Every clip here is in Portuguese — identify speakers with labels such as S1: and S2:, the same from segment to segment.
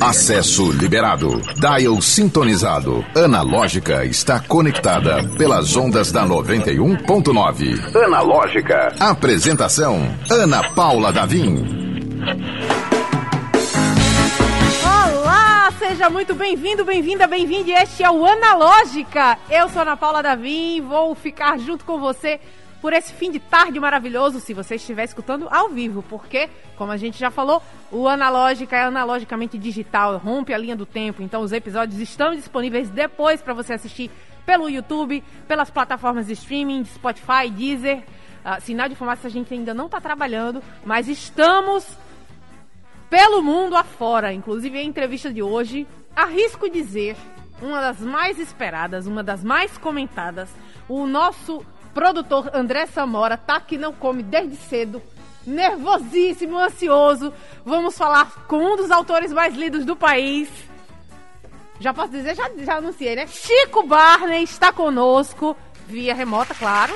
S1: Acesso liberado. Dial sintonizado. Analógica está conectada pelas ondas da 91.9. Analógica. Apresentação: Ana Paula Davim.
S2: Olá, seja muito bem-vindo, bem-vinda, bem-vinde. Este é o Analógica. Eu sou Ana Paula Davim, vou ficar junto com você por esse fim de tarde maravilhoso, se você estiver escutando ao vivo, porque, como a gente já falou, o Analógica é analogicamente digital, rompe a linha do tempo, então os episódios estão disponíveis depois para você assistir pelo YouTube, pelas plataformas de streaming, Spotify, Deezer. Uh, sinal de fumaça a gente ainda não está trabalhando, mas estamos pelo mundo afora. Inclusive, a entrevista de hoje, arrisco dizer, uma das mais esperadas, uma das mais comentadas. O nosso produtor André Samora tá que não come desde cedo, nervosíssimo, ansioso. Vamos falar com um dos autores mais lidos do país. Já posso dizer, já, já anunciei, né? Chico Barney está conosco, via remota, claro.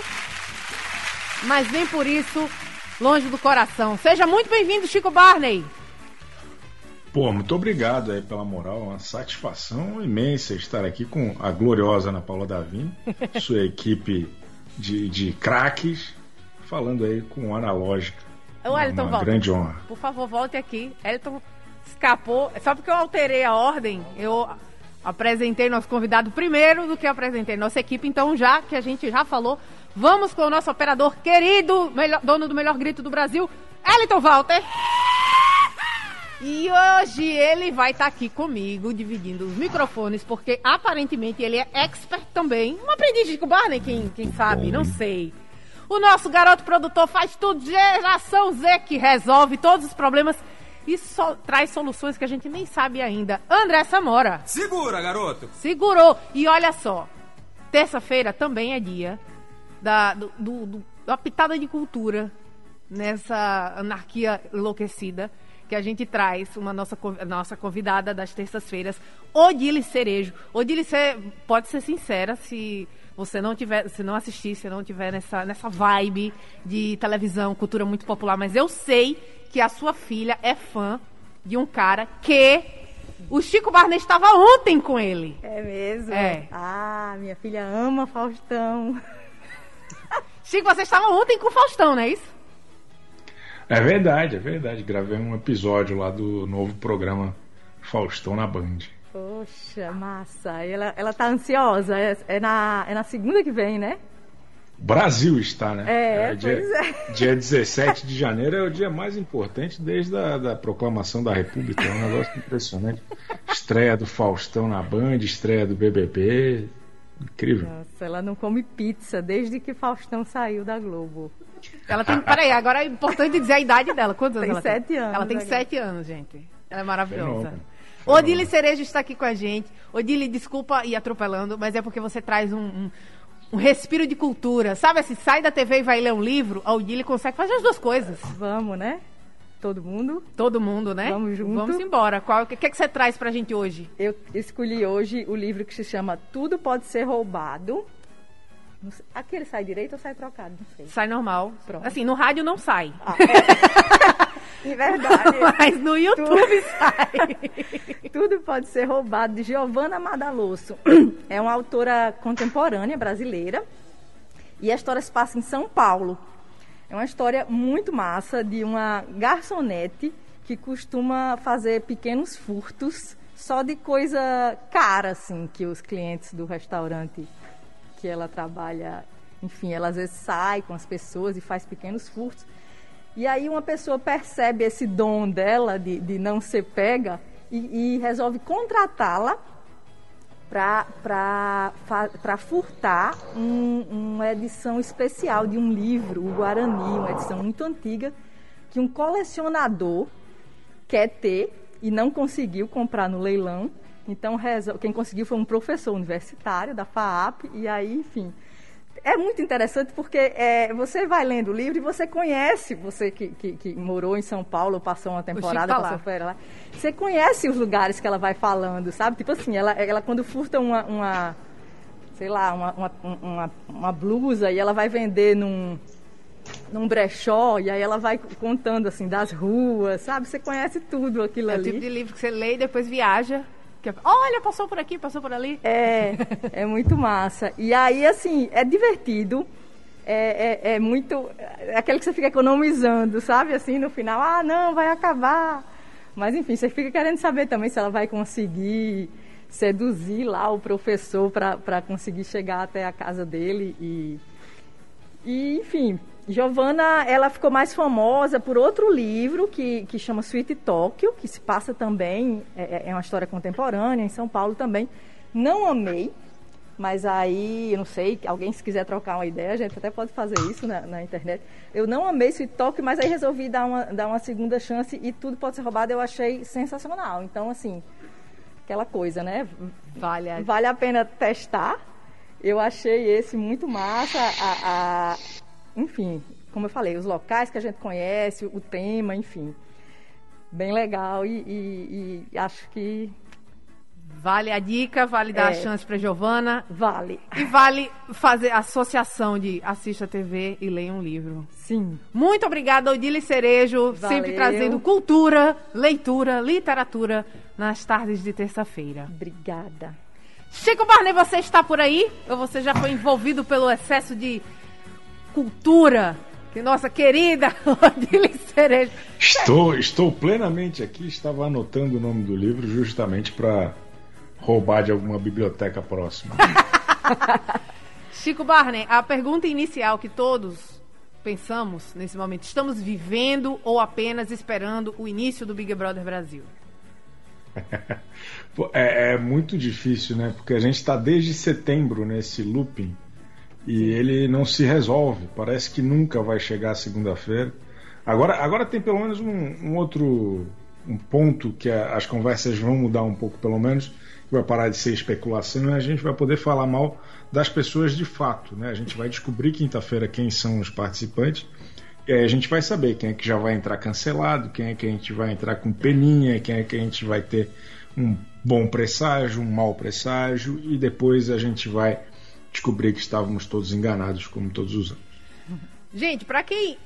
S2: Mas nem por isso longe do coração. Seja muito bem-vindo, Chico Barney.
S3: Pô, muito obrigado aí pela moral, uma satisfação imensa estar aqui com a gloriosa Ana Paula Davim, sua equipe de, de craques, falando aí com analógica.
S2: O Elton,
S3: uma
S2: volta.
S3: grande honra.
S2: Por favor, volte aqui. Elton escapou. Só porque eu alterei a ordem, eu apresentei nosso convidado primeiro do que apresentei nossa equipe. Então, já que a gente já falou, vamos com o nosso operador querido, melhor, dono do melhor grito do Brasil, Elton Walter. E hoje ele vai estar tá aqui comigo, dividindo os microfones, porque aparentemente ele é expert também. Um aprendiz de Barney, quem, quem sabe, não sei. O nosso garoto produtor faz tudo, geração Z, que resolve todos os problemas e so, traz soluções que a gente nem sabe ainda. André Samora.
S4: Segura, garoto.
S2: Segurou. E olha só, terça-feira também é dia da, do, do, do, da pitada de cultura nessa anarquia enlouquecida que a gente traz uma nossa, nossa convidada das terças-feiras, Odile Cerejo. Odile, você pode ser sincera, se você não tiver, se não assistir, se não tiver nessa, nessa vibe de televisão, cultura muito popular, mas eu sei que a sua filha é fã de um cara que o Chico Barney estava ontem com ele.
S5: É mesmo?
S2: É.
S5: Ah, minha filha ama Faustão.
S2: Chico, você estava ontem com o Faustão, não é isso?
S3: É verdade, é verdade. Gravei um episódio lá do novo programa Faustão na Band.
S5: Poxa, massa. Ela, ela tá ansiosa. É, é, na, é na segunda que vem, né?
S3: Brasil está, né?
S5: É,
S3: é dia,
S5: é.
S3: dia 17 de janeiro é o dia mais importante desde a da proclamação da República. É um negócio impressionante. Estreia do Faustão na Band, estreia do BBB. Incrível.
S5: Nossa, ela não come pizza desde que Faustão saiu da Globo.
S2: Ela tem. Peraí, agora é importante dizer a idade dela. Quantos anos
S5: tem
S2: ela
S5: sete
S2: tem?
S5: anos.
S2: Ela tem
S5: agora.
S2: sete anos, gente. Ela é maravilhosa. Odile Cerejo está aqui com a gente. Odile, desculpa ir atropelando, mas é porque você traz um, um, um respiro de cultura. Sabe assim, sai da TV e vai ler um livro, a Odile consegue fazer as duas coisas.
S5: Vamos, né? Todo mundo.
S2: Todo mundo, né?
S5: Vamos junto.
S2: Vamos embora. Qual, o que, que, que você traz pra gente hoje?
S5: Eu escolhi hoje o livro que se chama Tudo Pode Ser Roubado. Sei- Aqui ele sai direito ou sai trocado? Não sei.
S2: Sai normal.
S5: Pronto.
S2: Assim, no rádio não sai.
S5: Ah, é. De verdade.
S2: Mas no YouTube sai.
S5: Tudo pode ser roubado de Giovanna Madalosso. É uma autora contemporânea brasileira e a história se passa em São Paulo. É uma história muito massa de uma garçonete que costuma fazer pequenos furtos só de coisa cara assim que os clientes do restaurante que ela trabalha, enfim, ela às vezes sai com as pessoas e faz pequenos furtos. E aí uma pessoa percebe esse dom dela de, de não ser pega e, e resolve contratá-la para furtar um- uma edição especial de um livro, o Guarani, uma edição muito antiga, que um colecionador quer ter e não conseguiu comprar no leilão. Então, quem conseguiu foi um professor universitário da FAAP, e aí, enfim. É muito interessante porque é, você vai lendo o livro e você conhece, você que, que, que morou em São Paulo, passou uma temporada,
S2: lá.
S5: passou férias lá, você conhece os lugares que ela vai falando, sabe? Tipo assim, ela, ela quando furta uma, uma sei lá, uma, uma, uma, uma blusa e ela vai vender num, num brechó e aí ela vai contando assim das ruas, sabe? Você conhece tudo aquilo
S2: é
S5: ali.
S2: É o tipo de livro que você lê e depois viaja. Que, olha, passou por aqui, passou por ali.
S5: É, é muito massa. E aí, assim, é divertido. É, é, é, muito. É aquele que você fica economizando, sabe? Assim, no final, ah, não, vai acabar. Mas enfim, você fica querendo saber também se ela vai conseguir seduzir lá o professor para conseguir chegar até a casa dele e, e enfim Giovanna ela ficou mais famosa por outro livro que, que chama Sweet Tóquio que se passa também é, é, é uma história contemporânea em São Paulo também não amei mas aí, eu não sei, alguém se quiser trocar uma ideia, a gente até pode fazer isso na, na internet. Eu não amei esse toque, mas aí resolvi dar uma, dar uma segunda chance e tudo pode ser roubado, eu achei sensacional. Então, assim, aquela coisa, né? Vale a, vale a pena testar. Eu achei esse muito massa. A, a, enfim, como eu falei, os locais que a gente conhece, o tema, enfim. Bem legal e, e, e acho que
S2: Vale a dica, vale dar é, a chance para Giovana.
S5: Vale.
S2: E vale fazer associação de assista a TV e leia um livro.
S5: Sim.
S2: Muito obrigada, Odile Cerejo, Valeu. sempre trazendo cultura, leitura, literatura nas tardes de terça-feira.
S5: Obrigada.
S2: Chico Barney, você está por aí? Ou você já foi envolvido pelo excesso de cultura que nossa querida Odile Cerejo...
S3: Estou, estou plenamente aqui, estava anotando o nome do livro justamente para roubar de alguma biblioteca próxima.
S2: Chico Barney, a pergunta inicial que todos pensamos nesse momento: estamos vivendo ou apenas esperando o início do Big Brother Brasil?
S3: é, é, muito difícil, né? Porque a gente está desde setembro nesse looping e ele não se resolve. Parece que nunca vai chegar segunda-feira. Agora, agora tem pelo menos um, um outro um ponto que a, as conversas vão mudar um pouco, pelo menos, vai parar de ser especulação e a gente vai poder falar mal das pessoas de fato. Né? A gente vai descobrir quinta-feira quem são os participantes e aí a gente vai saber quem é que já vai entrar cancelado, quem é que a gente vai entrar com peninha, quem é que a gente vai ter um bom presságio, um mau presságio e depois a gente vai descobrir que estávamos todos enganados como todos os anos.
S2: Gente, para quem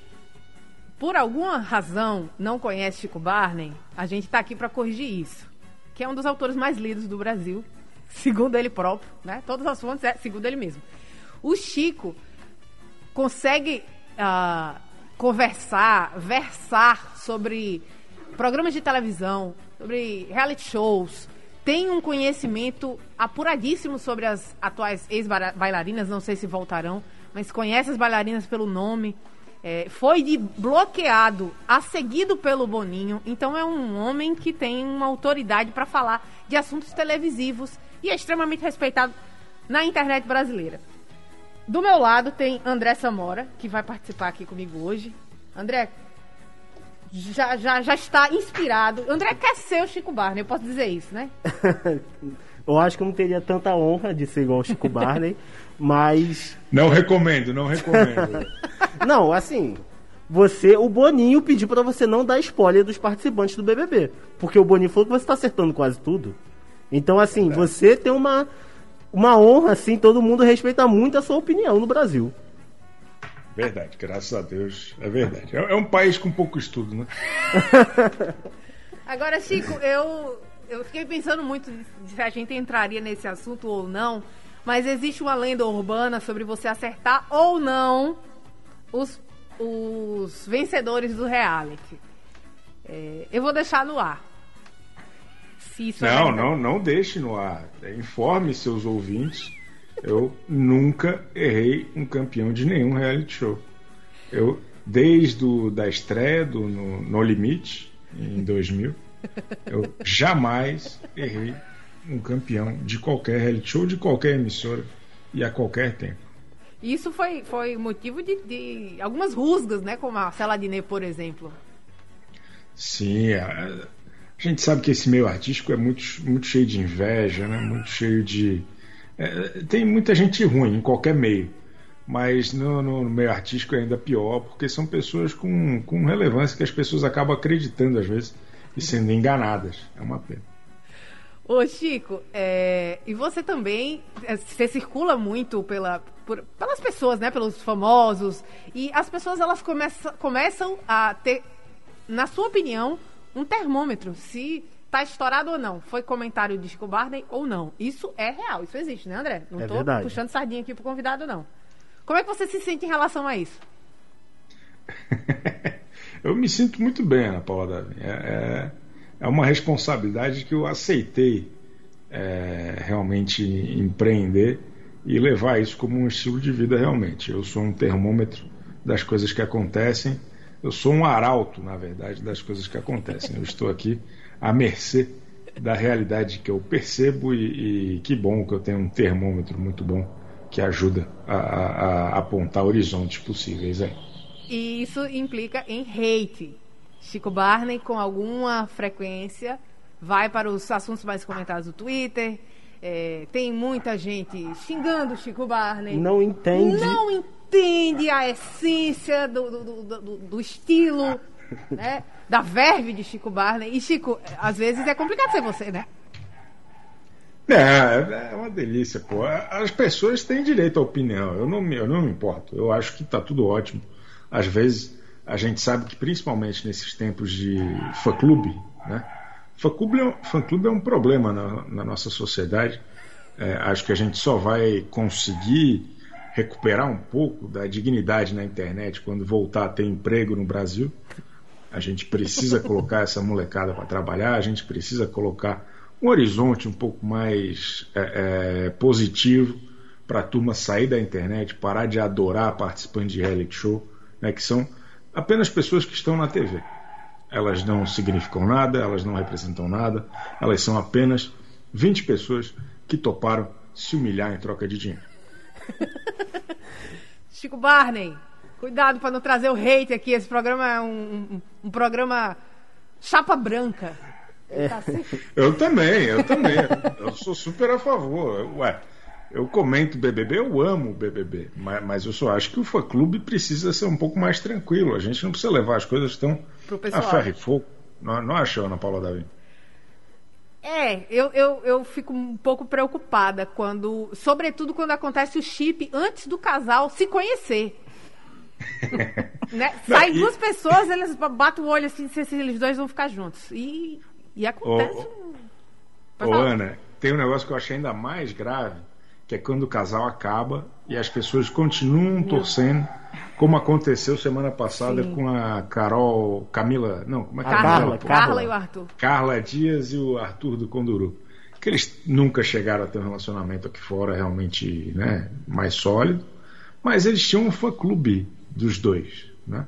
S2: por alguma razão não conhece Chico Barney, a gente está aqui para corrigir isso que é um dos autores mais lidos do Brasil, segundo ele próprio, né? Todas as fontes é segundo ele mesmo. O Chico consegue uh, conversar, versar sobre programas de televisão, sobre reality shows, tem um conhecimento apuradíssimo sobre as atuais ex-bailarinas, não sei se voltarão, mas conhece as bailarinas pelo nome é, foi de bloqueado a seguido pelo Boninho. Então é um homem que tem uma autoridade para falar de assuntos televisivos e é extremamente respeitado na internet brasileira. Do meu lado tem André Samora, que vai participar aqui comigo hoje. André, já, já, já está inspirado. André quer ser o Chico Barney, eu posso dizer isso, né?
S4: eu acho que eu não teria tanta honra de ser igual o Chico Barney, mas.
S3: Não recomendo, não recomendo.
S4: Não, assim, você, o Boninho pediu para você não dar spoiler dos participantes do BBB, porque o Boninho falou que você tá acertando quase tudo. Então, assim, é você tem uma uma honra, assim, todo mundo respeita muito a sua opinião no Brasil.
S3: Verdade, graças a Deus, é verdade. É, é um país com pouco estudo, né?
S2: Agora, Chico, eu eu fiquei pensando muito se a gente entraria nesse assunto ou não, mas existe uma lenda urbana sobre você acertar ou não os, os vencedores do reality. É, eu vou deixar no ar.
S3: Não, é não, não deixe no ar. Informe seus ouvintes. Eu nunca errei um campeão de nenhum reality show. Eu, desde o, da estreia do No, no Limite, em 2000, eu jamais errei um campeão de qualquer reality show, de qualquer emissora e a qualquer tempo.
S2: Isso foi, foi motivo de, de algumas rusgas, né? Como a Celadine, por exemplo.
S3: Sim, a, a, gente sabe que esse meio artístico é muito, muito cheio de inveja, né? Muito cheio de. É, tem muita gente ruim em qualquer meio, mas no, no, meio artístico é ainda pior, porque são pessoas com, com relevância que as pessoas acabam acreditando às vezes e sendo enganadas. É uma pena.
S2: Ô, Chico, é, e você também, é, você circula muito pela, por, pelas pessoas, né? Pelos famosos. E as pessoas, elas começam, começam a ter, na sua opinião, um termômetro. Se tá estourado ou não. Foi comentário de Chico Barney ou não. Isso é real, isso existe, né, André? Não
S4: É
S2: tô
S4: verdade.
S2: puxando sardinha aqui pro convidado, não. Como é que você se sente em relação a isso?
S3: eu me sinto muito bem, Ana Paula Davi. É, é, é uma responsabilidade que eu aceitei é, realmente empreender e levar isso como um estilo de vida realmente. Eu sou um termômetro das coisas que acontecem. Eu sou um arauto, na verdade, das coisas que acontecem. Eu estou aqui à mercê da realidade que eu percebo e, e que bom que eu tenho um termômetro muito bom que ajuda a, a, a apontar horizontes possíveis aí.
S2: E isso implica em hate. Chico Barney, com alguma frequência, vai para os assuntos mais comentados do Twitter. É, tem muita gente xingando Chico Barney.
S4: Não entende.
S2: Não entende a essência do, do, do, do- do estilo, né? Da verve de Chico Barney. E, Chico, às vezes é complicado ser você, né?
S3: É, é uma delícia, pô. As pessoas têm direito à opinião. Eu não me, eu não me importo. Eu acho que está tudo ótimo. Às vezes a gente sabe que, principalmente nesses tempos de fã-clube, né? Fã-clube é, um- é um problema na, na nossa sociedade. É, acho que a gente só vai conseguir recuperar um pouco da dignidade na internet quando voltar a ter emprego no Brasil. A gente precisa colocar essa molecada para trabalhar, a gente precisa colocar um horizonte um pouco mais é, é, positivo para a turma sair da internet, parar de adorar participando de reality show, né, que são apenas pessoas que estão na TV. Elas não significam nada, elas não representam nada, elas são apenas 20 pessoas que toparam se humilhar em troca de dinheiro.
S2: Chico Barney, cuidado para não trazer o hate aqui. Esse programa é um, um- um programa chapa branca. Tá sempre-
S3: Eu também, eu também. Eu sou super a favor. Ué, eu comento BBB, eu amo o BBB, mas, mas eu só acho que o fã-clube precisa ser um pouco mais tranquilo. A gente não precisa levar as coisas tão a ferro e fogo. Não, não acha, Ana Paula Davi?
S2: É, eu, eu, eu fico um pouco preocupada quando, sobretudo quando acontece o chip antes do casal se conhecer. né? Sai
S3: Não, e-
S2: duas pessoas, eles batem o olho assim, se, eles dois vão ficar juntos. E, e acontece.
S3: Ô,
S2: um-
S3: Ô,
S2: falar.
S3: Ana, tem um negócio que eu achei ainda mais grave, que é quando o casal acaba e as pessoas continuam torcendo, como aconteceu semana passada
S2: Sim.
S3: com a Carol, Camila, não, como é que é
S2: Carla,
S3: dela,
S4: Carla?
S2: Carla
S4: Carla.
S2: e o Arthur.
S3: Carla Dias e o Arthur do Conduru. Que eles nunca chegaram a ter um relacionamento aqui fora realmente né, mais sólido, mas eles tinham um fã-clube dos dois, né?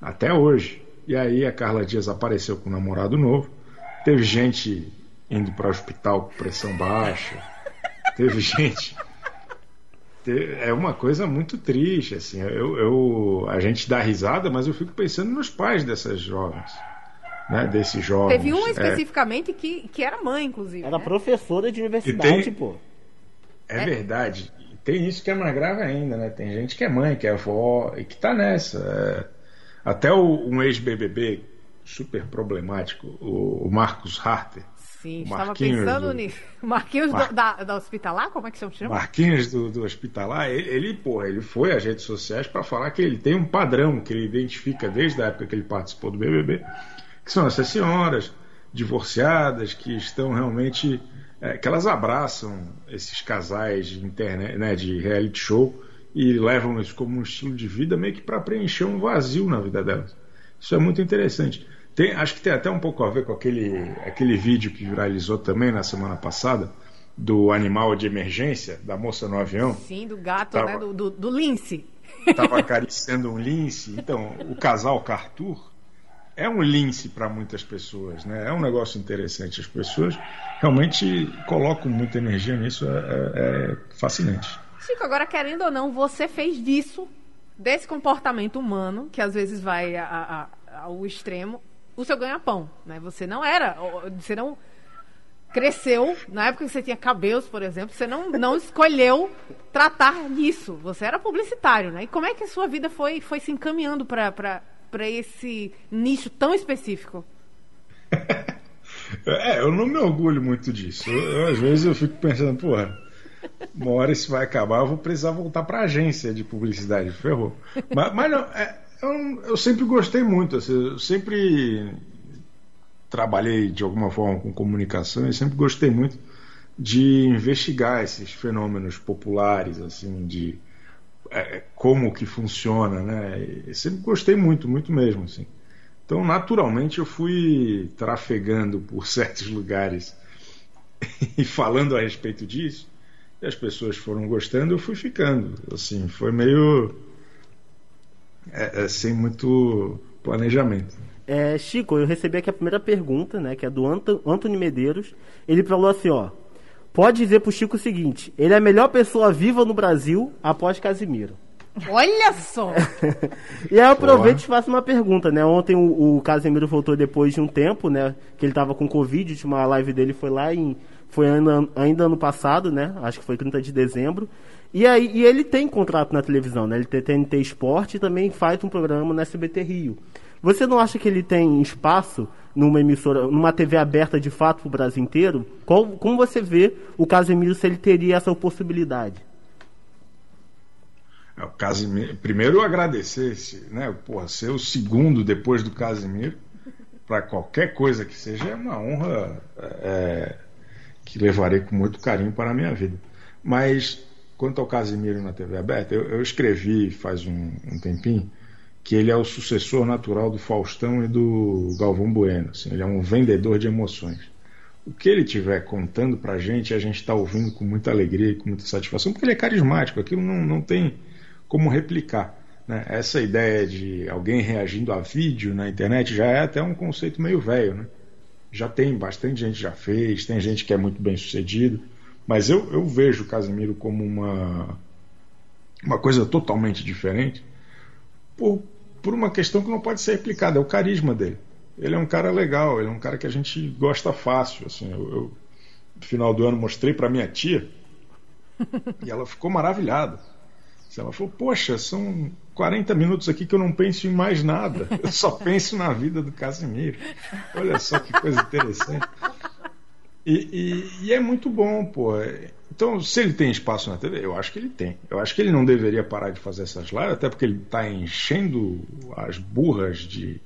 S3: Até hoje. E aí a Carla Dias apareceu com um namorado novo, teve gente indo para o hospital com pressão baixa, teve gente. te- É uma coisa muito triste, assim. Eu, eu, a gente dá risada, mas eu fico pensando nos pais dessas jovens, né? Desses jovens.
S2: Teve um
S3: É,
S2: especificamente que, que era mãe, inclusive.
S4: Era
S2: né?
S4: professora de universidade,
S3: tem-
S4: pô.
S3: É verdade. Tem isso que é mais grave ainda, né? Tem gente que é mãe, que é avó e que tá nessa. É, Até o- um ex-BBB super problemático, o, o Marcos Harter,
S2: Sim, estava pensando
S3: do-
S2: nisso. Marquinhos
S3: Mar-
S2: do- da, da hospitalar? Como é que se chama?
S3: Marquinhos do, do Hospitalar, ele, ele, porra, ele foi às redes sociais para falar que ele tem um padrão que ele identifica desde a época que ele participou do BBB, que são essas senhoras divorciadas que estão realmente é, que elas abraçam esses casais de internet, né, de reality show e levam isso como um estilo de vida meio que para preencher um vazio na vida delas. Isso é muito interessante. Tem, acho que tem até um pouco a ver com aquele, aquele vídeo que viralizou também na semana passada do animal de emergência da moça no avião
S2: Sim, do gato,
S3: Tava.
S2: né? Do, do, do lince.
S3: estava acariciando um lince. Então, o casal Cartur é um lince para muitas pessoas, né? É um negócio interessante. As pessoas realmente colocam muita energia nisso, é, é- é fascinante.
S2: Chico, agora querendo ou não, você fez disso, desse comportamento humano, que às vezes vai a- a- ao extremo, o seu ganha-pão, né? Você não era, você não cresceu, na época que você tinha cabelos, por exemplo, você não, não escolheu tratar disso. Você era publicitário, né? E como é que a sua vida foi, foi se encaminhando para esse nicho tão específico?
S3: É, eu não me orgulho muito disso. Eu, às vezes eu fico pensando, porra, uma hora isso vai acabar, eu vou precisar voltar para agência de publicidade, ferrou. Mas, mas não, é, eu, eu, sempre gostei muito, assim, eu sempre trabalhei de alguma forma com comunicação e sempre gostei muito de investigar esses fenômenos populares, assim, de é, como que funciona, né? Eu sempre gostei muito, muito mesmo, assim. Então, naturalmente, eu fui trafegando por certos lugares e falando a respeito disso e as pessoas foram gostando, eu fui ficando. Assim, foi meio é, é, sem muito planejamento.
S4: É, Chico, eu recebi aqui a primeira pergunta, né, que é do Antônio Medeiros. Ele falou assim, ó, pode dizer pro Chico o seguinte: ele é a melhor pessoa viva no Brasil após Casimiro.
S2: Olha só!
S4: e aí eu aproveito e faço uma pergunta, né? Ontem o, o Casemiro voltou depois de um tempo, né? Que ele tava com Covid, a última live dele foi lá em foi ainda, ainda ano passado, né? Acho que foi 30 de dezembro. E aí e ele tem contrato na televisão, né? Ele tem TNT Esporte e também faz um programa no SBT Rio. Você não acha que ele tem espaço numa emissora, numa TV aberta de fato para o Brasil inteiro? Qual, como você vê o Casemiro se ele teria essa possibilidade?
S3: É, o Casimiro, primeiro agradecer, né? Porra, ser o segundo depois do Casimiro para qualquer coisa que seja é uma honra. É, que levarei com muito carinho para a minha vida. Mas, quanto ao Casimiro na TV aberta, eu, eu escrevi faz um, um, tempinho que ele é o sucessor natural do Faustão e do Galvão Bueno. Assim, ele é um vendedor de emoções. O que ele estiver contando para a gente, a gente está ouvindo com muita alegria e com muita satisfação, porque ele é carismático, aquilo não, não tem como replicar. Né? Essa ideia de alguém reagindo a vídeo na internet já é até um conceito meio velho. Né? já tem bastante gente já fez, tem gente que é muito bem sucedido, mas eu, eu vejo o Casemiro como uma, uma coisa totalmente diferente por, por uma questão que não pode ser replicada, é o carisma dele. Ele é um cara legal, ele é um cara que a gente gosta fácil. Assim, eu, eu no final do ano mostrei para minha tia e ela ficou maravilhada. Ela falou: Poxa, são 40 minutos aqui que eu não penso em mais nada. Eu só penso na vida do Casimiro. Olha só que coisa interessante. E, e, e, é muito bom, pô. Então, se ele tem espaço na TV, eu acho que ele tem. Eu acho que ele não deveria parar de fazer essas lives, até porque ele está enchendo as burras de,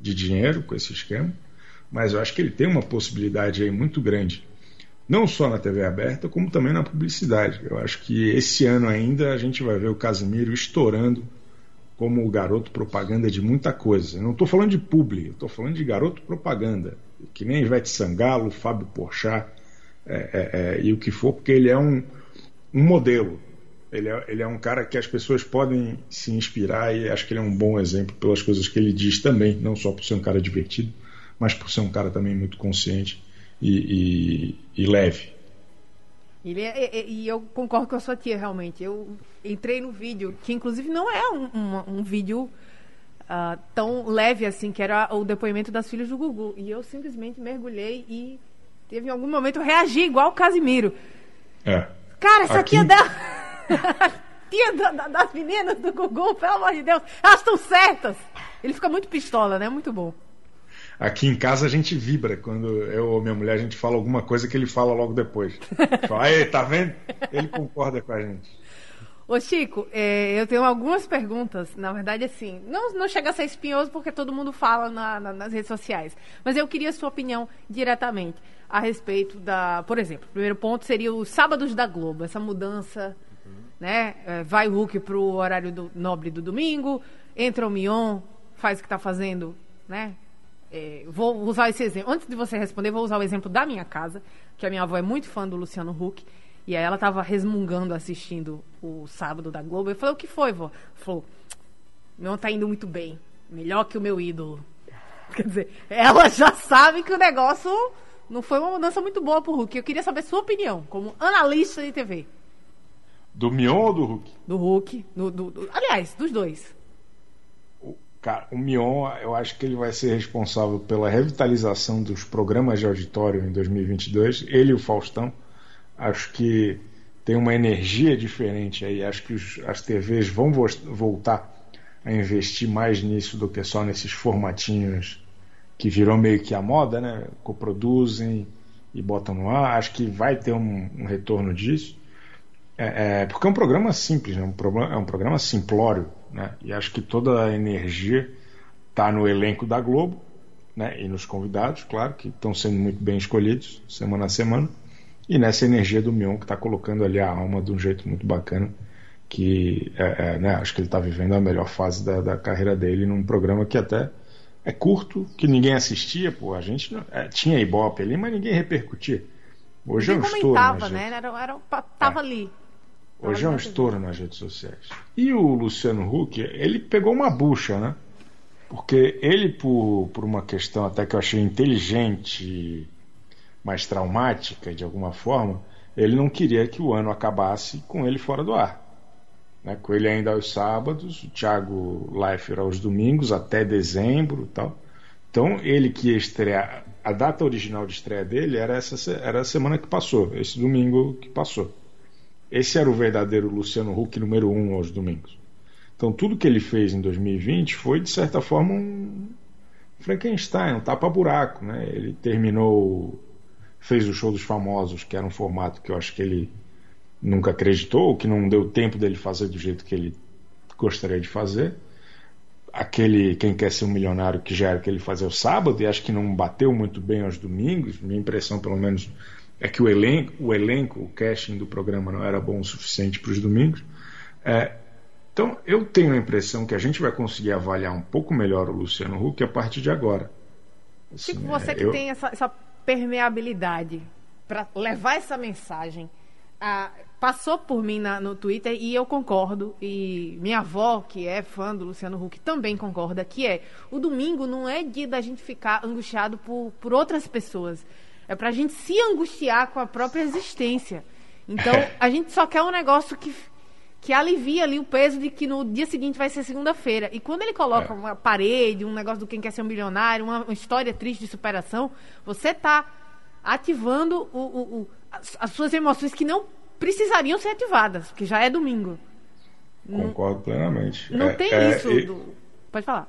S3: de dinheiro com esse esquema. Mas eu acho que ele tem uma possibilidade aí muito grande não só na TV aberta, como também na publicidade. Eu acho que esse ano ainda a gente vai ver o Casimiro estourando como o garoto propaganda de muita coisa. Eu não estou falando de publi, estou falando de garoto propaganda, que nem Ivete Sangalo, Fábio Porchat é, é, é, e o que for, porque ele é um, um modelo. Ele é, ele é um cara que as pessoas podem se inspirar e acho que ele é um bom exemplo pelas coisas que ele diz também, não só por ser um cara divertido, mas por ser um cara também muito consciente e, e, e leve.
S2: Ele é, e, e, eu concordo com a sua tia, realmente. Eu entrei no vídeo, que inclusive não é um, um, um vídeo uh, tão leve assim, que era o depoimento das filhas do Gugu. E eu simplesmente mergulhei e teve em algum momento reagi igual o Casimiro.
S3: É.
S2: Cara, essa Aqui... tia dela. tia da, da, das meninas do Gugu, pelo amor de Deus, elas estão certas. Ele fica muito pistola, né? Muito bom.
S3: Aqui em casa a gente vibra quando eu ou minha mulher a gente fala alguma coisa que ele fala logo depois. Fala, Aí, tá vendo? Ele concorda com a gente.
S2: Ô Chico, é, eu tenho algumas perguntas. Na verdade, assim, não, não chega a ser espinhoso porque todo mundo fala na, na, nas redes sociais. Mas eu queria a sua opinião diretamente a respeito da. Por exemplo, o primeiro ponto seria os sábados da Globo, essa mudança, né? É, vai o Hulk pro horário do, nobre do domingo, entra o Mion, faz o que está fazendo, né? É, vou usar esse exemplo. Antes de você responder, vou usar o exemplo da minha casa, que a minha avó é muito fã do Luciano Huck. E aí ela estava resmungando assistindo o sábado da Globo. Eu falei, o que foi, vó? Falou, meu tá indo muito bem. Melhor que o meu ídolo. Quer dizer, ela já sabe que o negócio não foi uma mudança muito boa pro Hulk. Eu queria saber sua opinião, como analista de TV.
S3: Do Mion ou do Hulk?
S2: Do Hulk. Do, do, do, aliás, dos dois.
S3: Cara, o Mion, eu acho que ele vai ser responsável pela revitalização dos programas de auditório em 2022. Ele e o Faustão. Acho que tem uma energia diferente aí. Acho que os, as TVs vão vo voltar a investir mais nisso do que só nesses formatinhos que virou meio que a moda, né? Coproduzem e botam no ar. Acho que vai ter um, um retorno disso. É, é, porque é um programa simples, né? um programa, é um programa simplório, né? E acho que toda a energia está no elenco da Globo, né? E nos convidados, claro, que estão sendo muito bem escolhidos semana a semana, e nessa energia do Mion que está colocando ali a alma de um jeito muito bacana, que é, é, né? acho que ele está vivendo a melhor fase da, da, carreira dele num programa que até é curto, que ninguém assistia, pô, a gente é, tinha Ibope ali, mas ninguém repercutia. Hoje ninguém é um estouro.
S2: Né? Era, era, tava é. ali.
S3: Hoje é um estouro nas redes sociais. E o Luciano Huck, ele pegou uma bucha, né? Porque ele, por, por uma questão até que eu achei inteligente, mais traumática de alguma forma, ele não queria que o ano acabasse com ele fora do ar. Né? Com ele ainda aos sábados, o Thiago Leifert aos domingos, até dezembro tal. Então, ele que ia estrear, a data original de estreia dele era, essa, era a semana que passou, esse domingo que passou. Esse era o verdadeiro Luciano Huck número um aos domingos. Então tudo que ele fez em 2020 foi de certa forma um Frankenstein, um tapa-buraco, né? Ele terminou, fez o show dos famosos, que era um formato que eu acho que ele nunca acreditou, que não deu tempo dele fazer do jeito que ele gostaria de fazer. Aquele Quem Quer Ser um Milionário, que já era que ele fazia o sábado, e acho que não bateu muito bem aos domingos. Minha impressão, pelo menos, é que o elenco, o, elenco, o casting do programa não era bom o suficiente para os domingos. É, então, eu tenho a impressão que a gente vai conseguir avaliar um pouco melhor o Luciano Huck a partir de agora.
S2: Assim, tipo, você é, que eu... tem essa, essa permeabilidade para levar essa mensagem, ah, passou por mim na, no Twitter e eu concordo. E minha avó, que é fã do Luciano Huck, também concorda, que é o domingo não é dia da gente ficar angustiado por, por outras pessoas. É pra gente se angustiar com a própria existência. Então, a gente só quer um negócio que, que alivia ali o peso de que no dia seguinte vai ser segunda-feira. E quando ele coloca é. uma parede, um negócio do quem quer ser um milionário, uma, uma história triste de superação, você tá ativando o, o, o, as, as, suas emoções que não precisariam ser ativadas, porque já é domingo.
S3: Concordo plenamente.
S2: Não é, tem é, isso. E, do... Pode falar.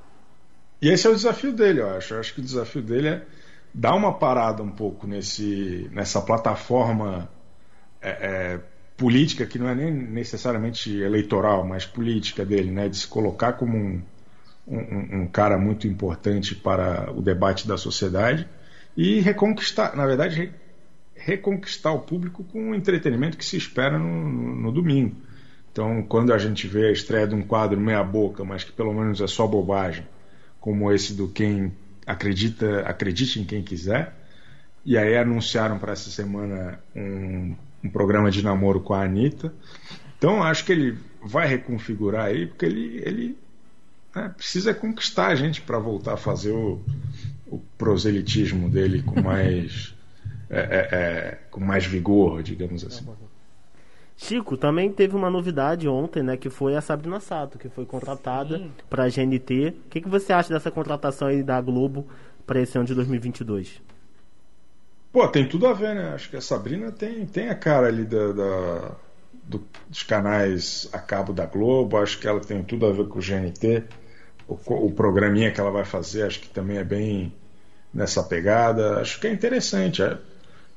S3: E esse é o desafio dele, eu acho. Eu acho que o desafio dele é dar uma parada um pouco nesse, nessa plataforma é, é, política, que não é nem necessariamente eleitoral, mas política dele, né, de se colocar como um, um, um cara muito importante para o debate da sociedade e reconquistar, na verdade, reconquistar o público com o entretenimento que se espera no, no, no, domingo. Então, quando a gente vê a estreia de um quadro meia boca, mas que pelo menos é só bobagem, como esse do quem acredita, acredite em quem quiser. E aí anunciaram para essa semana um, um, programa de namoro com a Anitta. Então acho que ele vai reconfigurar aí, porque ele, ele né, precisa conquistar a gente para voltar a fazer o, o, proselitismo dele com mais, é, é, é, com mais vigor, digamos assim.
S4: Chico, também teve uma novidade ontem, né? Que foi a Sabrina Sato, que foi contratada para a GNT. O que, que você acha dessa contratação aí da Globo para esse ano de 2022?
S3: Pô, tem tudo a ver, né? Acho que a Sabrina tem, tem a cara ali da, da do, dos canais a cabo da Globo. Acho que ela tem tudo a ver com o GNT. O, o programinha que ela vai fazer, acho que também é bem nessa pegada. Acho que é interessante. É,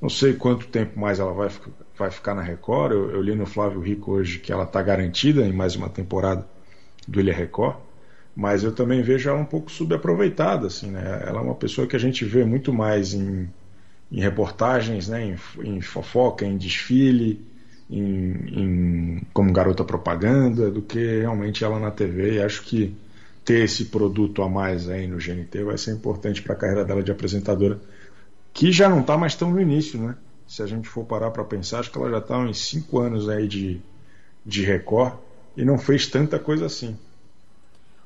S3: não sei quanto tempo mais ela vai, vai ficar na Record. Eu, eu li no Flávio Rico hoje que ela está garantida em mais uma temporada do Ilha Record. Mas eu também vejo ela um pouco subaproveitada. Assim, né? Ela é uma pessoa que a gente vê muito mais em, em reportagens, né? em, em fofoca, em desfile, em, em, como garota propaganda, do que realmente ela na TV. E acho que ter esse produto a mais aí no GNT vai ser importante para a carreira dela de apresentadora que já não está mais tão no início, né? Se a gente for parar para pensar, acho que ela já está uns 5 anos aí de, de Record e não fez tanta coisa assim.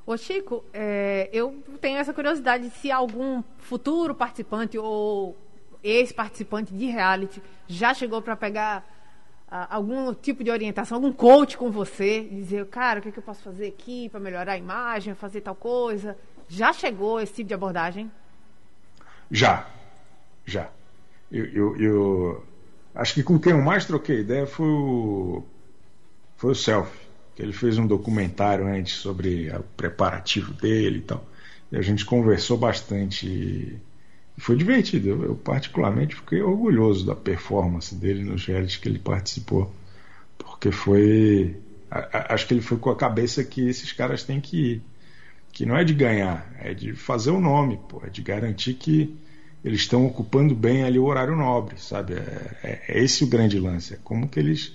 S2: Ô Chico, é, eu tenho essa curiosidade se algum futuro participante ou ex-participante de reality já chegou para pegar algum tipo de orientação, algum coach com você, dizer, cara, o que, é que eu posso fazer aqui para melhorar a imagem, fazer tal coisa. Já chegou esse tipo de abordagem?
S3: Já, já. Eu, eu, eu, acho que com quem eu mais troquei ideia foi o, foi o Self, que ele fez um documentário antes sobre o preparativo dele e tal. e a gente conversou bastante. Foi divertido. Eu, eu, particularmente fiquei orgulhoso da performance dele nos realities que ele participou, porque foi. A, a, acho que ele foi com a cabeça que esses caras têm que ir. Que não é de ganhar, é de fazer o nome, pô, é de garantir que eles estão ocupando bem ali o horário nobre, sabe? É, é, é esse o grande lance. É como que eles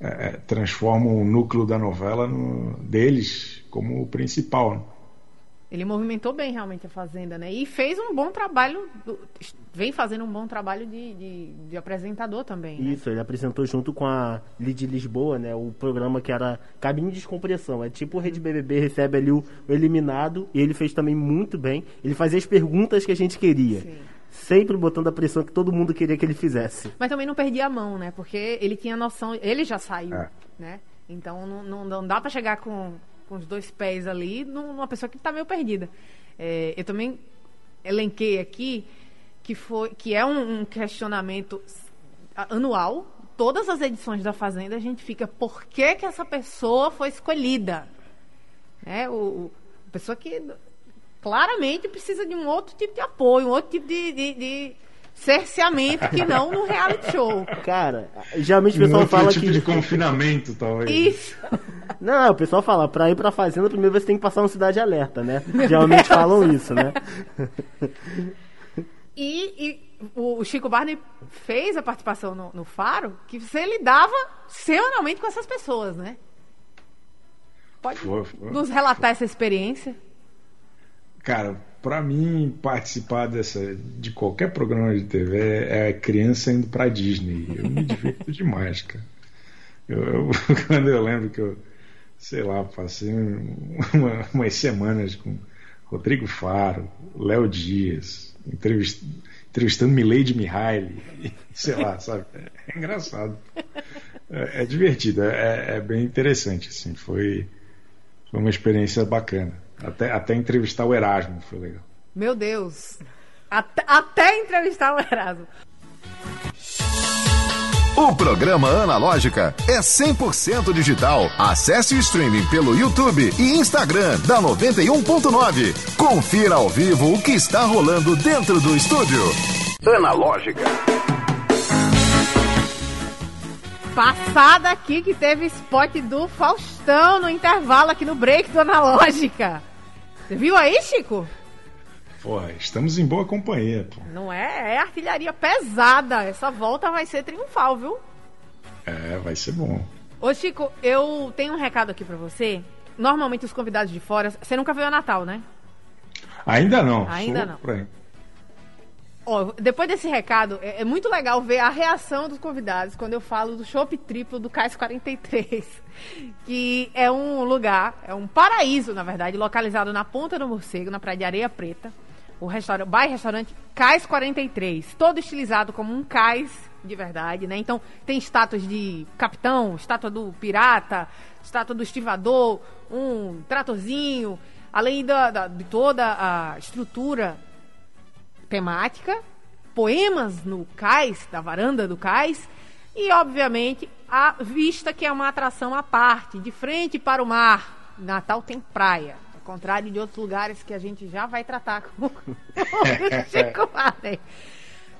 S3: é, é transformam o núcleo da novela no, deles como o principal. Né?
S2: Ele movimentou bem realmente a Fazenda, né? E fez um bom trabalho, vem fazendo um bom trabalho de, de, de apresentador também.
S4: Né? Isso, ele apresentou junto com a Lid Lisboa, né? O programa que era Cabine de Descompressão. É tipo o Rede BBB recebe ali o, o, eliminado e ele fez também muito bem. Ele fazia as perguntas que a gente queria. Sim. Sempre botando a pressão que todo mundo queria que ele fizesse.
S2: Mas também não perdia a mão, né? Porque ele tinha noção, ele já saiu, é. né? Então não, não, não dá para chegar com com os dois pés ali numa pessoa que está meio perdida. É, eu também elenquei aqui que, foi, que é um, um, questionamento anual. Todas as edições da Fazenda a gente fica, por que, que essa pessoa foi escolhida? É, o, pessoa que claramente precisa de um outro tipo de apoio, um outro tipo de, de, de cerceamento que não no reality show.
S4: Cara, geralmente o pessoal um fala
S3: tipo
S4: que.
S3: de confinamento, talvez.
S2: Isso.
S4: Não, o pessoal fala, pra ir pra fazenda, primeiro você tem que passar uma cidade alerta, né? Meu geralmente Deus. falam isso, né?
S2: E, e, o Chico Barney fez a participação no, no Faro, que você lidava semanalmente com essas pessoas, né? Pode nos relatar essa experiência?
S3: Cara, para mim participar dessa de qualquer programa de TV é criança indo para Disney. Eu me divirto demais, cara. Eu, eu, quando eu lembro que eu, sei lá, passei uma, umas semanas com Rodrigo Faro, Léo Dias, entrevist, entrevistando Milady Mihaly, sei lá, sabe? É, engraçado. É, é divertido, é, é, bem interessante, assim. Foi, foi uma experiência bacana. Até, até entrevistar o Erasmo foi legal.
S2: Meu Deus. Até, até entrevistar o Erasmo.
S1: O programa Analógica é 100% digital. Acesse o streaming pelo YouTube e Instagram da 91.9. Confira ao vivo o que está rolando dentro do estúdio. Analógica.
S2: Passada aqui que teve spot do Faustão no intervalo aqui no break do Analógica. Você viu aí, Chico?
S3: Porra, estamos em boa companhia. Pô.
S2: Não é? É artilharia pesada. Essa volta vai ser triunfal, viu?
S3: É, vai ser bom.
S2: Ô, Chico, eu tenho um recado aqui para você. Normalmente os convidados de fora. Você nunca veio a Natal, né?
S3: Ainda não.
S2: Ainda não. Depois desse recado, é, é, muito legal ver a reação dos convidados quando eu falo do Chopp Triplo do Cais 43, que é um lugar, é um paraíso, na verdade, localizado na Ponta do Morcego, na Praia de Areia Preta. O restaurante, bairro restaurante Cais 43, todo estilizado como um cais de verdade, né? Então tem estátuas de capitão, estátua do pirata, estátua do estivador, um tratorzinho, além da, da de toda a estrutura temática, poemas no cais, da varanda do cais, e obviamente a vista que é uma atração à parte, de frente para o mar. Natal tem praia, ao contrário de outros lugares que a gente já vai tratar com o Chico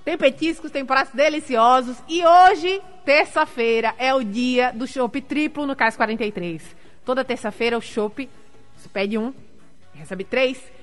S2: Tem petiscos, tem pratos deliciosos e hoje, terça-feira, é o dia do chopp triplo no Cais 43. Toda terça-feira o chopp, você pede um, recebe três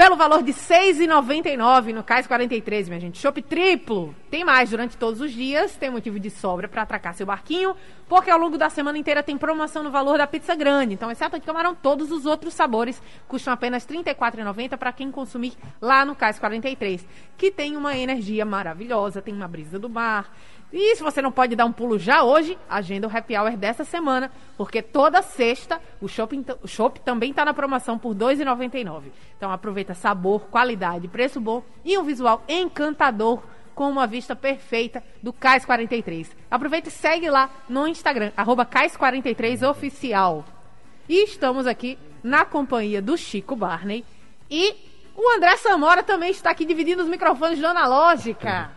S2: pelo valor de R$ 6,99 no Cais 43, minha gente. Chopp triplo. Tem mais durante todos os dias, tem motivo de sobra para atracar seu barquinho, porque ao longo da semana inteira tem promoção no valor da pizza grande. Então, exceto de camarão, todos os outros sabores custam apenas R$ 34,90 para quem consumir lá no Cais 43, que tem uma energia maravilhosa, tem uma brisa do mar, e se você não pode dar um pulo já hoje, agenda o happy hour dessa semana, porque toda sexta o shopping, o shopping também está na promoção por R$ 2,99. Então aproveita sabor, qualidade, preço bom e um visual encantador com uma vista perfeita do Cais 43. Aproveita e segue lá no Instagram, arroba Cais43Oficial. E estamos aqui na companhia do Chico Barney e o André Samora também está aqui dividindo os microfones do Analógica.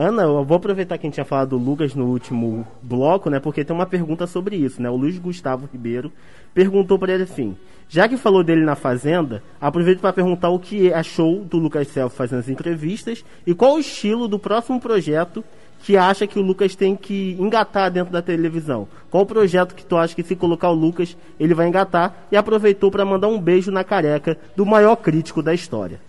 S4: Ana, eu vou aproveitar que a gente tinha falado do Lucas no último bloco, né? Porque tem uma pergunta sobre isso, né? O Luiz Gustavo Ribeiro perguntou para ele assim: já que falou dele na Fazenda, aproveito para perguntar o que achou do Lucas Self fazendo as entrevistas e qual o estilo do próximo projeto que acha que o Lucas tem que engatar dentro da televisão. Qual o projeto que tu acha que se colocar o Lucas ele vai engatar? E aproveitou para mandar um beijo na careca do maior crítico da história.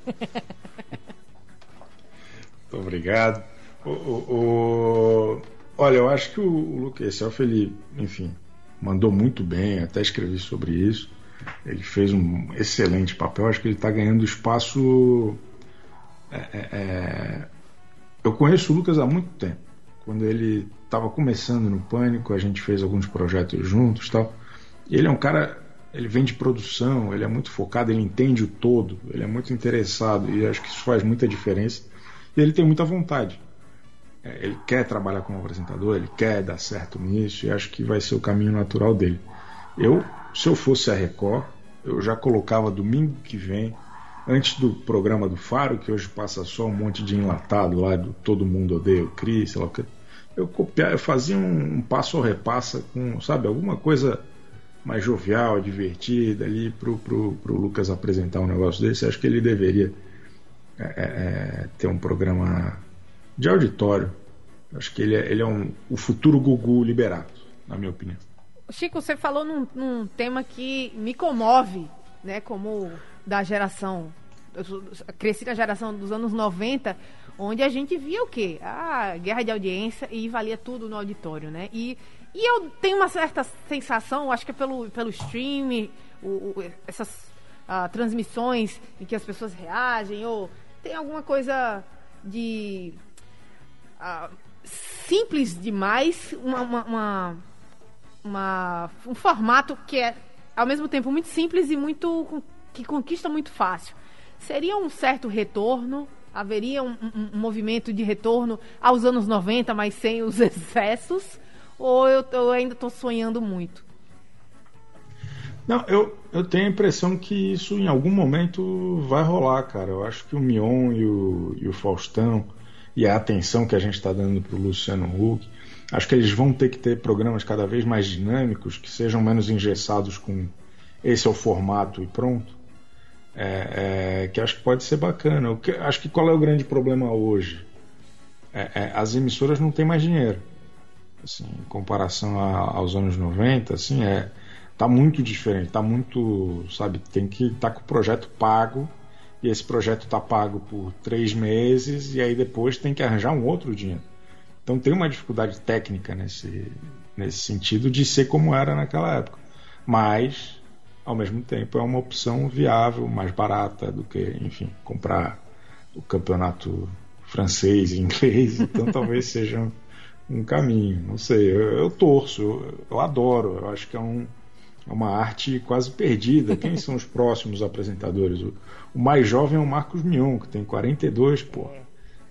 S3: Muito obrigado. O, o, o... Olha, eu acho que o, o Lucas Self, ele, enfim, mandou muito bem, até escrevi sobre isso. Ele fez um excelente papel, acho que ele está ganhando espaço. É, é, é... Eu conheço o Lucas há muito tempo. Quando ele estava começando no Pânico, a gente fez alguns projetos juntos tal. Ele é um cara, ele vem de produção, ele é muito focado, ele entende o todo, ele é muito interessado e acho que isso faz muita diferença. E ele tem muita vontade. É, ele quer trabalhar como apresentador, ele quer dar certo nisso e acho que vai ser o caminho natural dele. Eu, se eu fosse a Record, eu já colocava domingo que vem, antes do programa do Faro, que hoje passa só um monte de enlatado lá do Todo Mundo Odeia o Cris, sei lá o que. Eu, copiava, eu fazia um, passo ou repassa com, sabe, alguma coisa mais jovial, divertida ali pro, pro, pro Lucas apresentar um negócio desse. Acho que ele deveria é, é, é ter um programa de auditório. Acho que ele é, ele é um, o futuro Gugu liberado, na minha opinião.
S2: Chico, você falou num, num tema que me comove, né? Como da geração. cresci na geração dos anos 90, onde a gente via o quê? A guerra de audiência e valia tudo no auditório, né? E, e eu tenho uma certa sensação, acho que é pelo, pelo stream, o, o, essas uh, transmissões em que as pessoas reagem, ou tem alguma coisa de uh, simples demais, uma, uma, uma, uma, um formato que é ao mesmo tempo muito simples e muito que conquista muito fácil. Seria um certo retorno? Haveria um, um, um movimento de retorno aos anos 90, mas sem os excessos? Ou eu, eu ainda estou sonhando muito?
S3: Não, eu, eu tenho a impressão que isso em algum momento vai rolar, cara. Eu acho que o Mion e o, e o Faustão e a atenção que a gente está dando para o Luciano Huck. Acho que eles vão ter que ter programas cada vez mais dinâmicos, que sejam menos engessados com esse é o formato e pronto. É, é, que acho que pode ser bacana. Que, acho que qual é o grande problema hoje? É, é as emissoras não têm mais dinheiro. Assim, em comparação a, aos anos 90, assim, é, tá muito diferente, tá muito, sabe, tem que estar tá com o projeto pago e esse projeto está pago por três meses e aí depois tem que arranjar um outro dinheiro. Então tem uma dificuldade técnica nesse, nesse sentido de ser como era naquela época. Mas, ao mesmo tempo, é uma opção viável, mais barata do que, enfim, comprar o campeonato francês e inglês. Então talvez seja um caminho. Não sei, eu, eu torço, eu, eu adoro, eu acho que é um é uma arte quase perdida. Quem são os próximos apresentadores? O, o, mais jovem é o Marcos Mion, que tem 42, pô.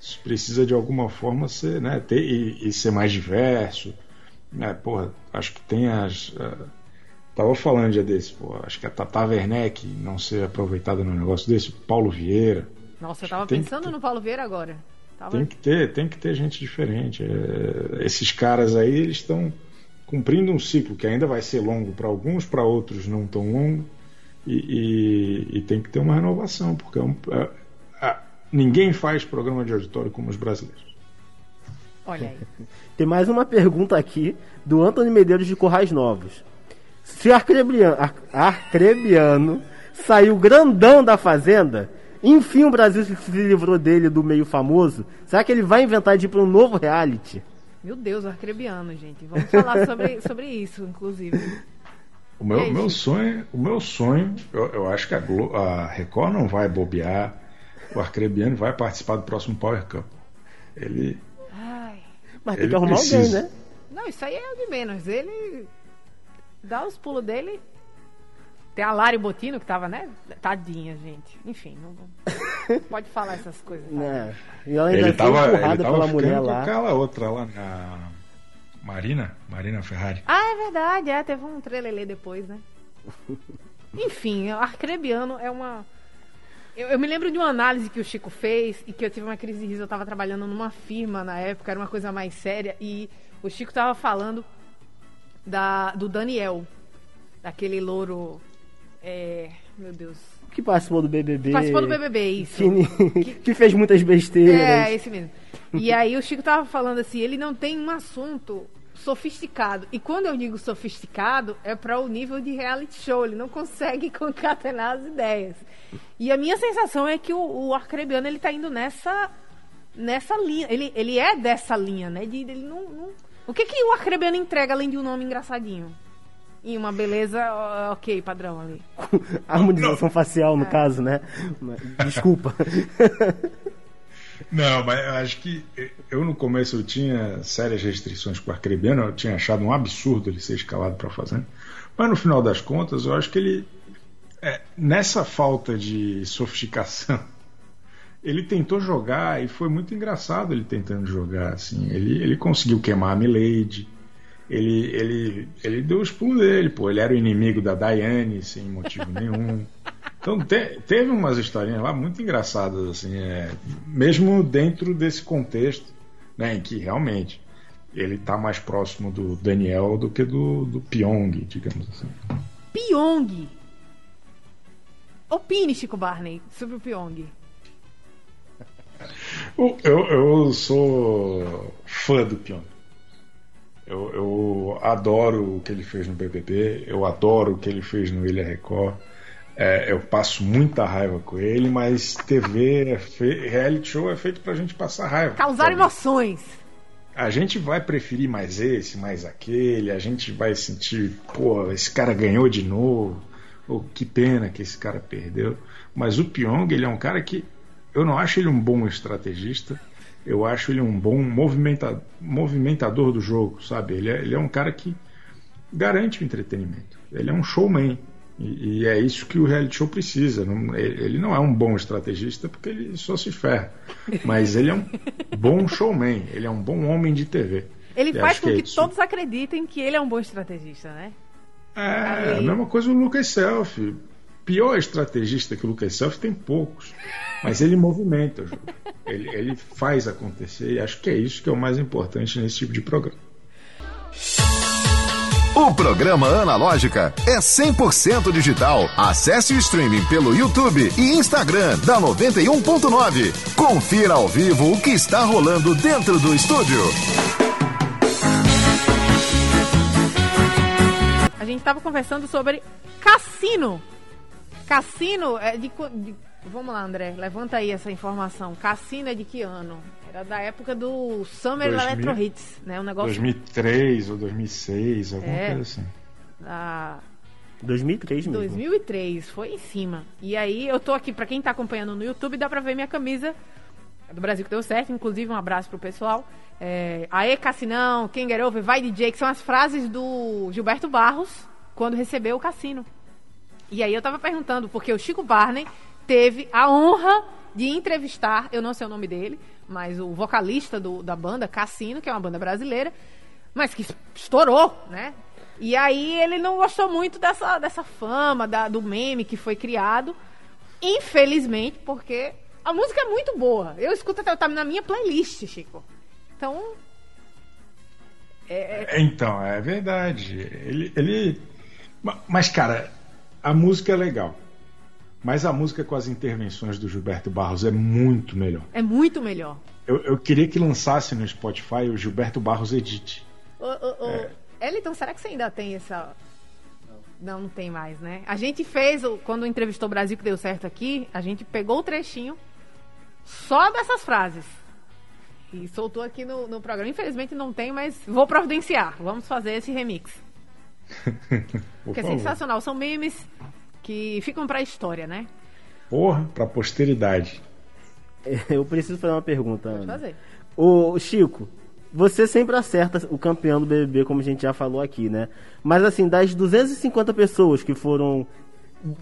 S3: Isso precisa de alguma forma ser, né, ter, e, e ser mais diverso. Né, porra, acho que tem as. Uh, tava falando já desse, pô, acho que a Tata Werneck não ser aproveitada num negócio desse, Paulo Vieira.
S2: Nossa, eu tava pensando no Paulo Vieira agora.
S3: Tava... Tem que ter, tem que ter gente diferente. É, esses caras aí, eles estão cumprindo um ciclo que ainda vai ser longo para alguns, para outros não tão longo, e, e, e, tem que ter uma renovação, porque é um, é, é, ninguém faz programa de auditório como os brasileiros.
S2: Olha aí.
S4: Tem mais uma pergunta aqui do Antônio Medeiros de Corrais Novos. Se Arcrebiano, Arcrebiano saiu grandão da Fazenda, enfim o Brasil se livrou dele do meio famoso, será que ele vai inventar de ir para um novo reality?
S2: Meu Deus, arcrebiano, gente. Vamos falar sobre, sobre isso, inclusive.
S3: O meu, aí, meu sonho, o meu sonho, eu, eu acho que a, Glo a Record não vai bobear. O Arcrebiano vai participar do próximo Power Cup. Ele.
S2: Ai.
S4: Mas tem que arrumar precisa. alguém, né?
S2: Não, isso aí é o de menos. Ele dá os pulos dele. Tem a Lari Botino que tava, né? Tadinha, gente. Enfim, não, pode falar essas coisas. Tá?
S4: Não. E ela ainda ele tava, empurrada pela mulher lá.
S3: aquela outra lá na Marina, Marina Ferrari.
S2: Ah, é verdade, é, teve um trelelê depois, né? Enfim, o Arcrebiano é uma Eu, eu me lembro de uma análise que o Chico fez e que eu tive uma crise de riso. Eu estava trabalhando numa firma na época, era uma coisa mais séria. E o Chico estava falando da, do Daniel, daquele louro. É, meu Deus.
S4: Que participou do BBB.
S2: Participou do BBB, isso.
S4: Que, que fez muitas besteiras.
S2: É, esse mesmo. E aí o Chico tava falando assim, ele não tem um assunto sofisticado. E quando eu digo sofisticado, é para o nível de reality show. Ele não consegue concatenar as ideias. E a minha sensação é que o, o Arcrebiano ele tá indo nessa nessa linha. Ele, ele é dessa linha, né? De, ele não, não... O que que o Arcrebiano entrega além de um nome engraçadinho? E uma beleza, ok, padrão ali.
S4: Harmonização facial, no é. caso, né? Desculpa.
S3: Não, mas eu acho que eu no começo eu tinha sérias restrições com o Arcrebiano, eu tinha achado um absurdo ele ser escalado para fazer. Mas no final das contas, eu acho que ele, é, nessa falta de sofisticação, ele tentou jogar e foi muito engraçado ele tentando jogar. Assim, ele, ele conseguiu queimar a Milady, ele, ele, ele deu os pulos dele, pô. Ele era o inimigo da Diane sem motivo nenhum. Então te, teve umas historinhas lá muito engraçadas, assim, é, mesmo dentro desse contexto, né, em que realmente ele está mais próximo do Daniel do que do, do Pyong, digamos assim.
S2: Pyong! Opine, Chico Barney, sobre o Pyong.
S3: eu, eu sou fã do Pyong. Eu, eu, adoro o que ele fez no BBB, eu adoro o que ele fez no Ilha Record. É, eu passo muita raiva com ele, mas TV, é fe... reality show é feito pra gente passar raiva.
S2: Causar emoções.
S3: A gente vai preferir mais esse, mais aquele, a gente vai sentir, pô, esse cara ganhou de novo, ou que pena que esse cara perdeu. Mas o Pyong, ele é um cara que eu não acho ele um bom estrategista, eu acho ele um bom movimenta... movimentador do jogo, sabe? Ele é, ele é um cara que garante o entretenimento. Ele é um showman. E, e, é isso que o reality show precisa. Não, ele não é um bom estrategista porque ele só se ferra. Mas ele é um bom showman, ele é um bom homem de TV.
S2: Ele e faz com que, que todos acreditem que ele é um bom estrategista, né?
S3: É, a mesma coisa o Lucas Self. Pior estrategista que o Lucas Self tem poucos. Mas ele movimenta o jogo. Ele, ele faz acontecer. E acho que é isso que é o mais importante nesse tipo de programa.
S1: O programa Analógica é 100% digital. Acesse o streaming pelo YouTube e Instagram da 91.9. Confira ao vivo o que está rolando dentro do estúdio.
S2: A gente estava conversando sobre cassino. Cassino é de, de Vamos lá, André, levanta aí essa informação. Cassino é de que ano? Era da época do Summer 2000, Electro Hits, né? Um negócio...
S3: 2003 ou 2006, alguma é, coisa assim.
S2: Da...
S4: 2003 mesmo.
S2: 2003, foi em cima. E aí eu tô aqui, para quem tá acompanhando no YouTube, dá pra ver minha camisa do Brasil que deu certo, inclusive um abraço pro pessoal. É, Aê, Cassinão, quem get over, vai DJ, que são as frases do Gilberto Barros quando recebeu o cassino. E aí eu tava perguntando, porque o Chico Barney teve a honra de entrevistar, eu não sei o nome dele, mas o vocalista do, da banda, Cassino, que é uma banda brasileira, mas que estourou, né? E aí ele não gostou muito dessa, dessa fama, da, do meme que foi criado. Infelizmente, porque a música é muito boa. Eu escuto até, tá na minha playlist, Chico. Então.
S3: É... é então, é verdade. Ele, ele. Mas, cara, a música é legal. Mas a música com as intervenções do Gilberto Barros é muito melhor.
S2: É muito melhor.
S3: Eu, eu queria que lançasse no Spotify o Gilberto Barros Edit.
S2: Ô, ô, ô, é. Eliton, será que você ainda tem essa. Não, não tem mais, né? A gente fez, quando entrevistou o Brasil que deu certo aqui, a gente pegou o trechinho só dessas frases. E soltou aqui no, no programa. Infelizmente não tem, mas vou providenciar. Vamos fazer esse remix. Que é sensacional. São memes que ficam para a história, né?
S3: Porra, para a posteridade.
S4: Eu preciso fazer uma pergunta.
S2: Pode fazer.
S4: O Chico, você sempre acerta o campeão do BBB, como a gente já falou aqui, né? Mas assim, das 250 pessoas que foram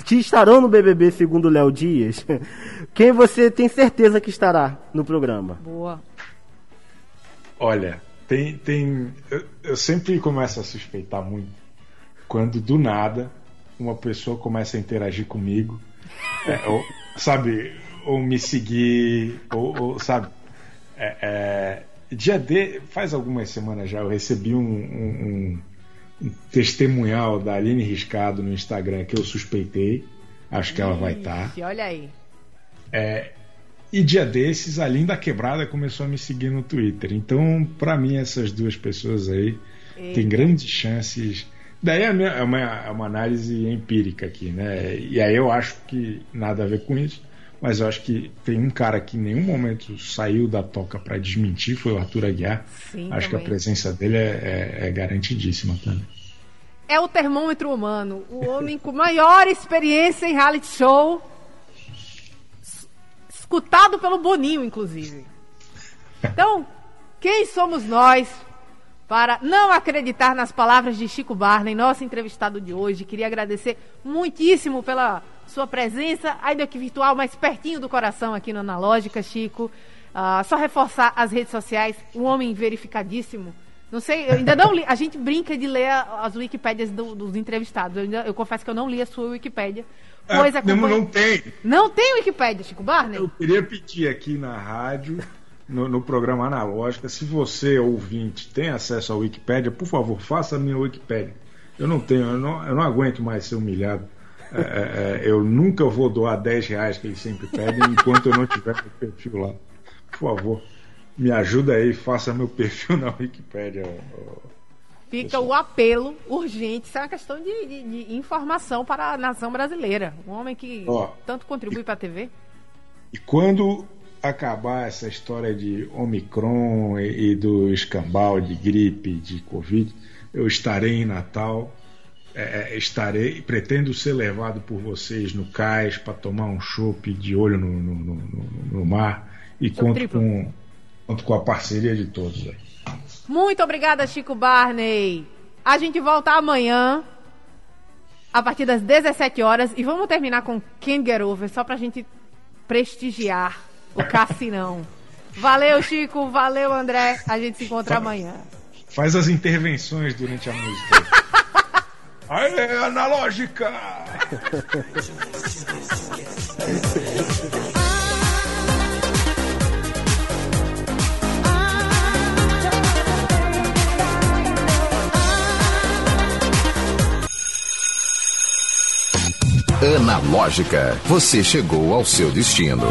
S4: que estarão no BBB segundo Léo Dias, quem você tem certeza que estará no programa?
S2: Boa.
S3: Olha, tem tem eu, eu sempre começo a suspeitar muito quando do nada uma pessoa começa a interagir comigo. É, ou, sabe, ou me seguir, ou, ou sabe. É, é, dia de, faz algumas semanas já eu recebi um, um, um, testemunhal da Aline Riscado no Instagram que eu suspeitei. Acho que ela vai estar.
S2: Tá. Olha aí.
S3: É, e dia desses, a Linda Quebrada começou a me seguir no Twitter. Então, para mim, essas duas pessoas aí têm grandes chances. Daí é, é, uma, é uma análise empírica aqui, né? E aí eu acho que nada a ver com isso mas eu acho que tem um cara que em nenhum momento saiu da toca para desmentir, foi o Arthur Aguiar. Sim, acho também. que a presença dele é, é, é garantidíssima também.
S2: É o termômetro humano, o homem com maior experiência em reality show, escutado pelo Boninho, inclusive. Então, quem somos nós para não acreditar nas palavras de Chico Barney, nosso entrevistado de hoje? Queria agradecer muitíssimo pela sua presença, ainda que virtual, mais pertinho do coração aqui no Analógica, Chico. Uh, só reforçar as redes sociais, um homem verificadíssimo. Não sei, eu ainda não li. A gente brinca de ler as Wikipédias do, dos entrevistados. Eu, ainda, eu, confesso que eu não li a sua Wikipédia.
S3: Pois é, acompanha... não tem.
S2: Não tem Wikipédia, Chico Barney?
S3: Eu queria pedir aqui na rádio, no, no programa Analógica, se você, ouvinte, tem acesso à Wikipédia, por favor, faça a minha Wikipédia. Eu não tenho, eu não, eu não aguento mais ser humilhado. É, é, é, eu nunca vou doar 10 reais que eles sempre pedem enquanto eu não tiver meu perfil lá. Por favor, me ajuda aí, faça meu perfil na Wikipédia.
S2: Fica o apelo urgente, isso é uma questão de, de, de, informação para a nação brasileira. Um homem que Ó, tanto contribui para a TV.
S3: E quando acabar essa história de Omicron e, e do escambau de gripe, de Covid, eu estarei em Natal é, é, estarei, pretendo ser levado por vocês no cais para tomar um chopp de olho no, no, no, no mar e conto com, conto com a parceria de todos. Aí.
S2: Muito obrigada, Chico Barney. A gente volta amanhã a partir das 17 horas e vamos terminar com Over só pra gente prestigiar o Cassinão. Valeu, Chico. Valeu, André. A gente se encontra amanhã.
S3: Faz as intervenções durante a música. Aê, analógica!
S1: Analógica, você chegou ao seu destino.